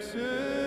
exist.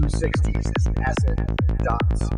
260s is an asset dot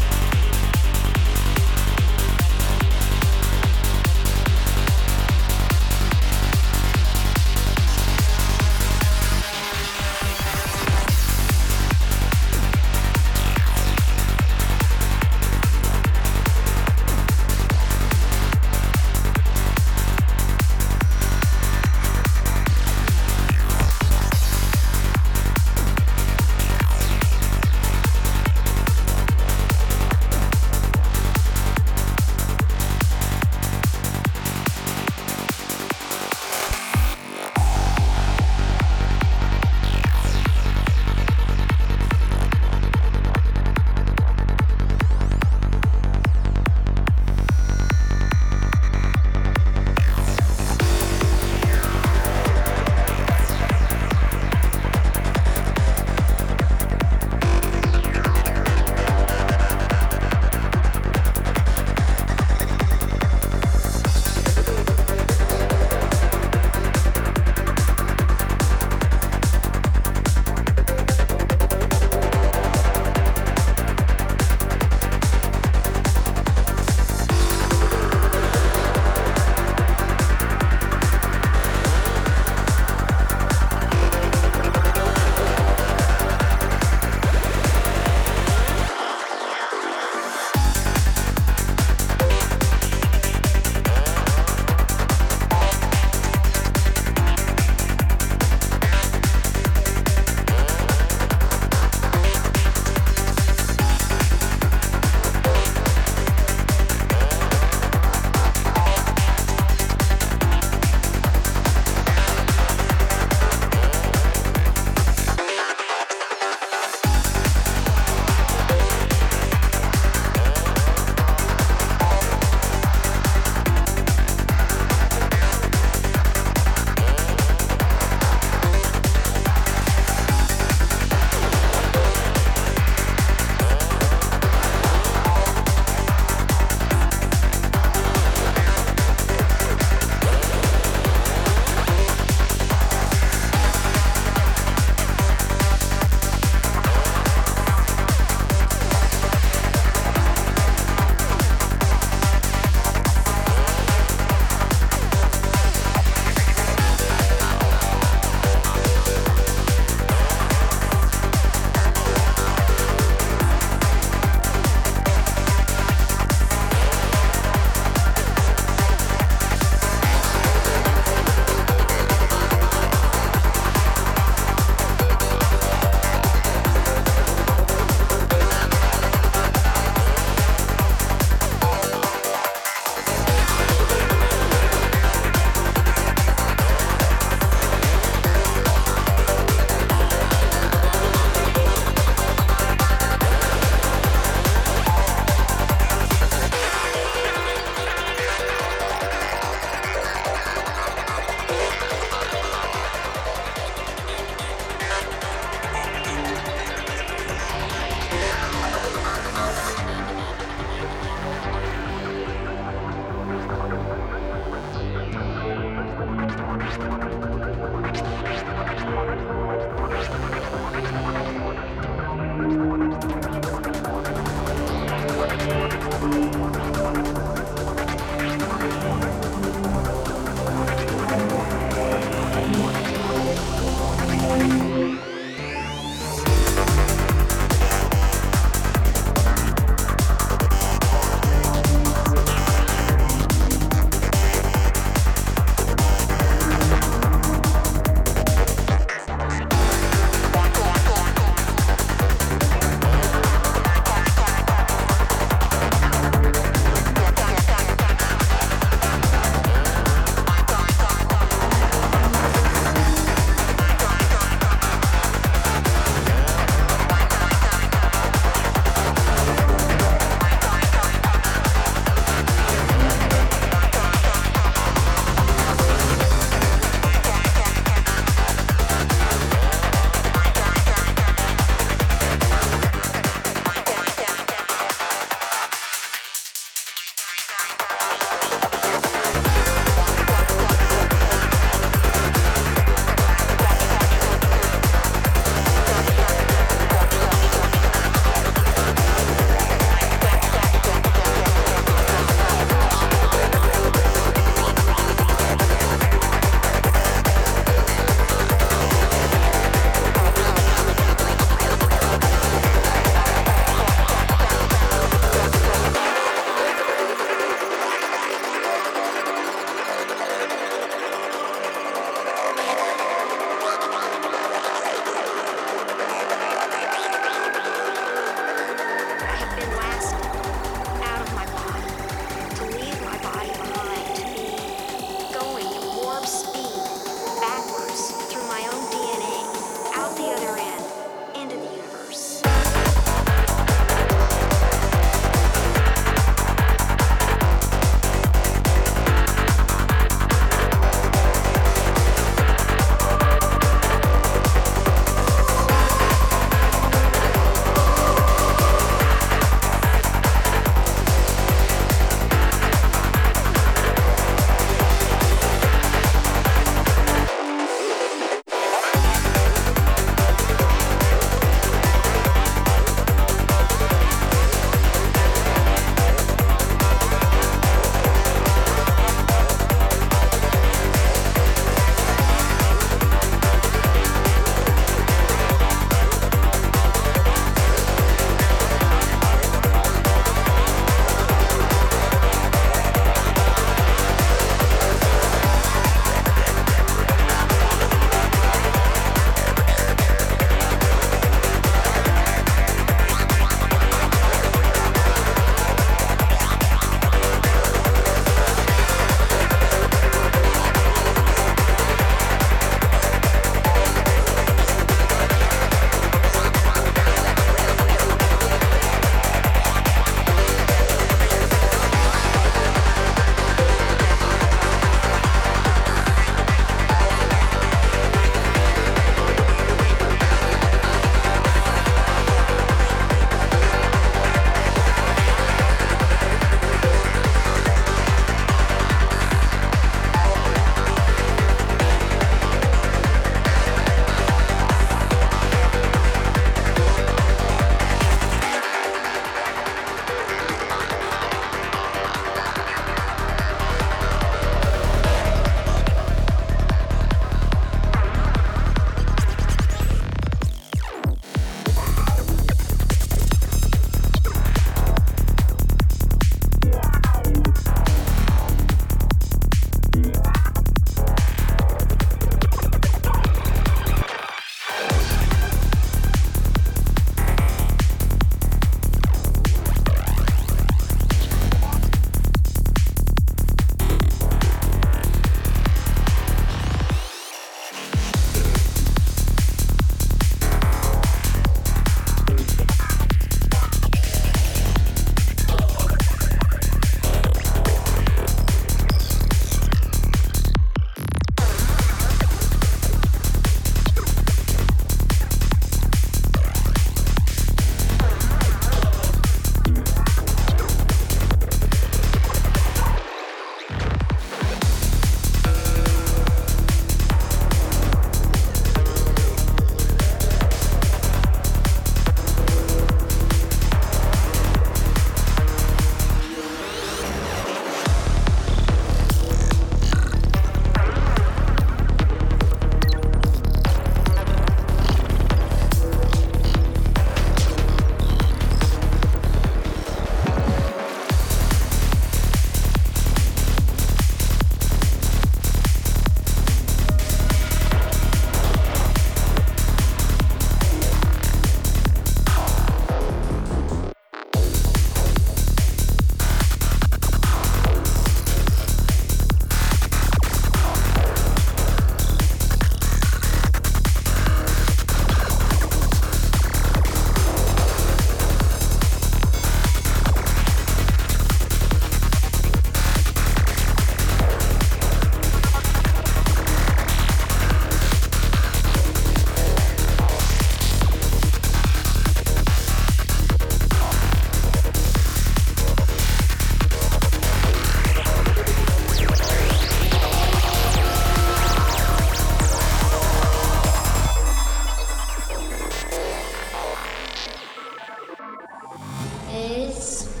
Yes.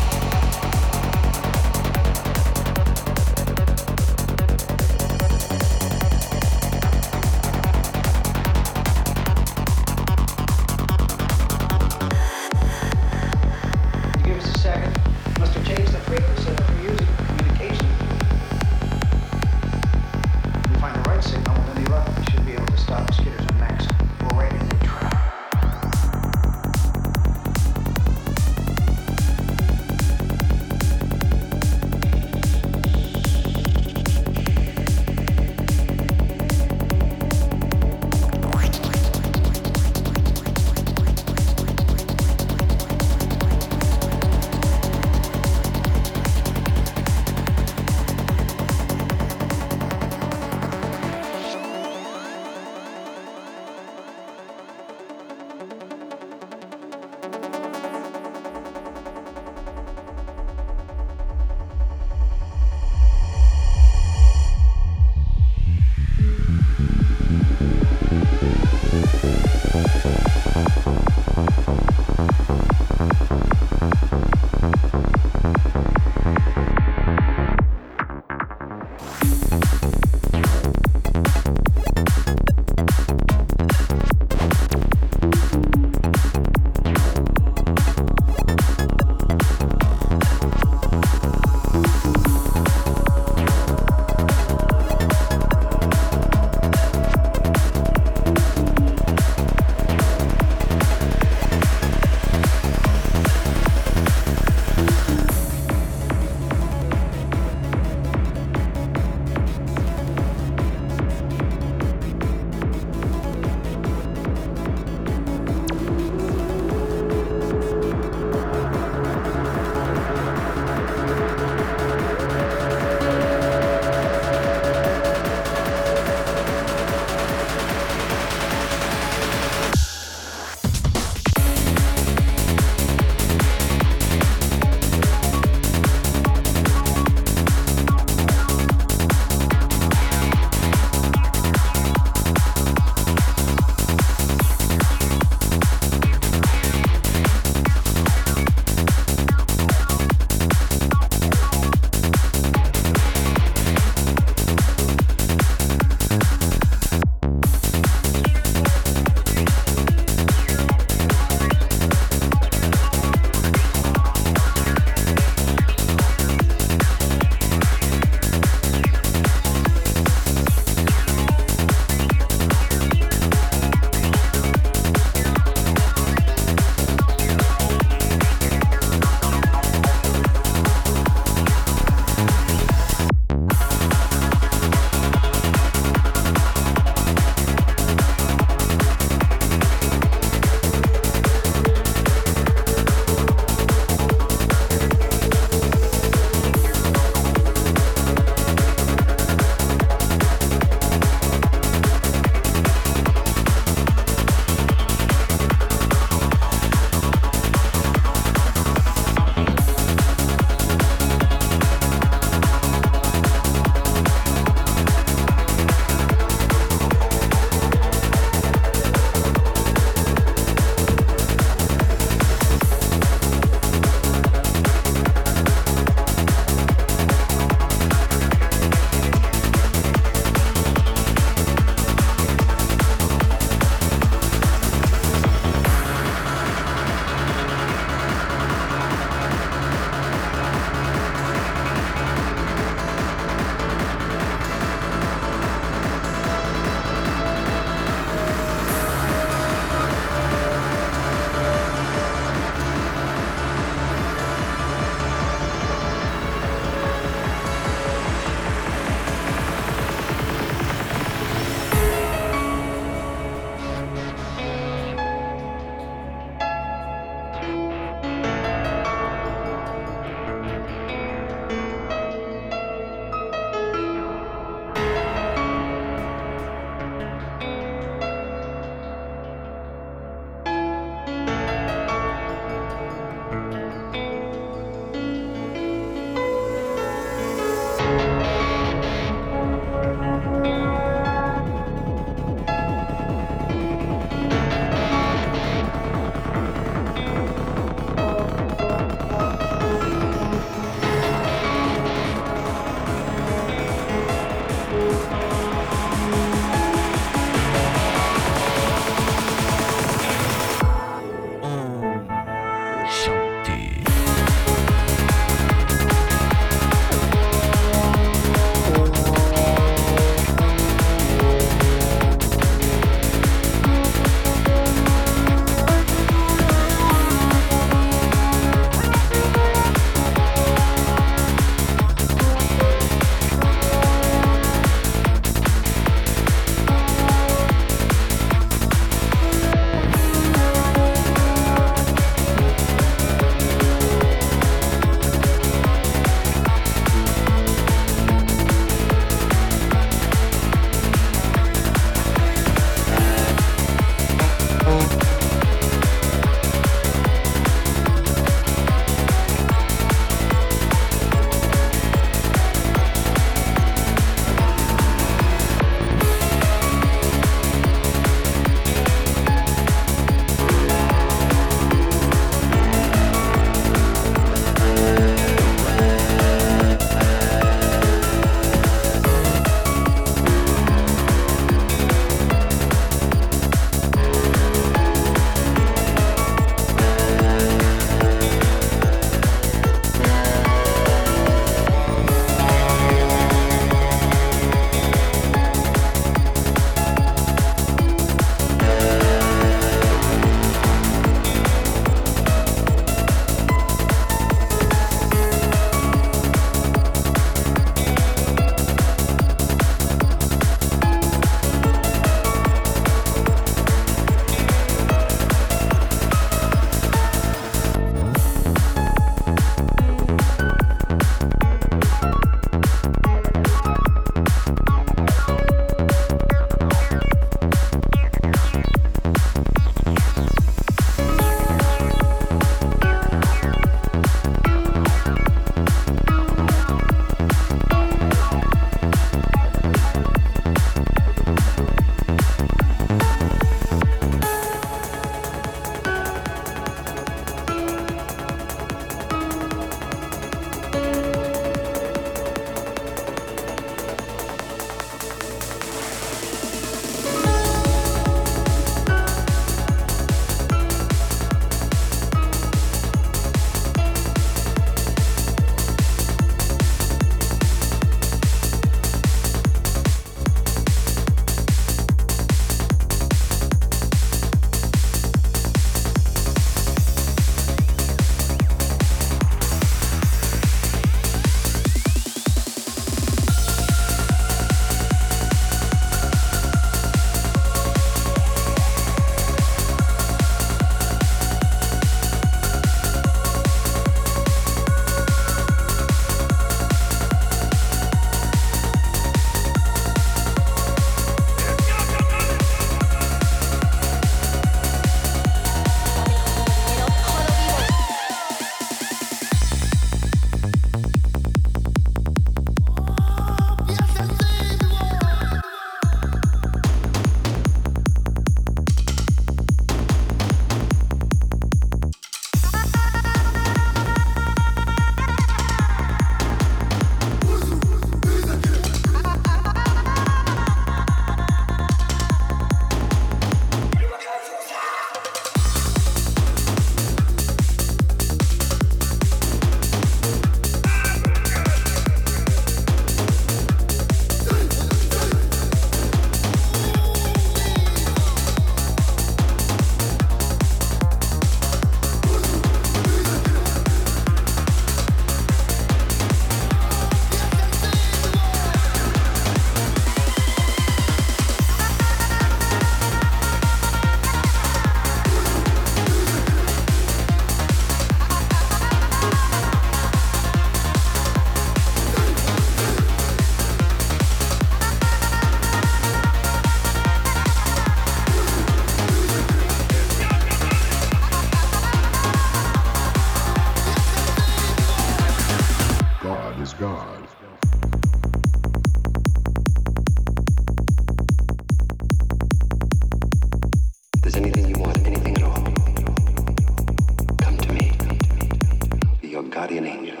guardian angel.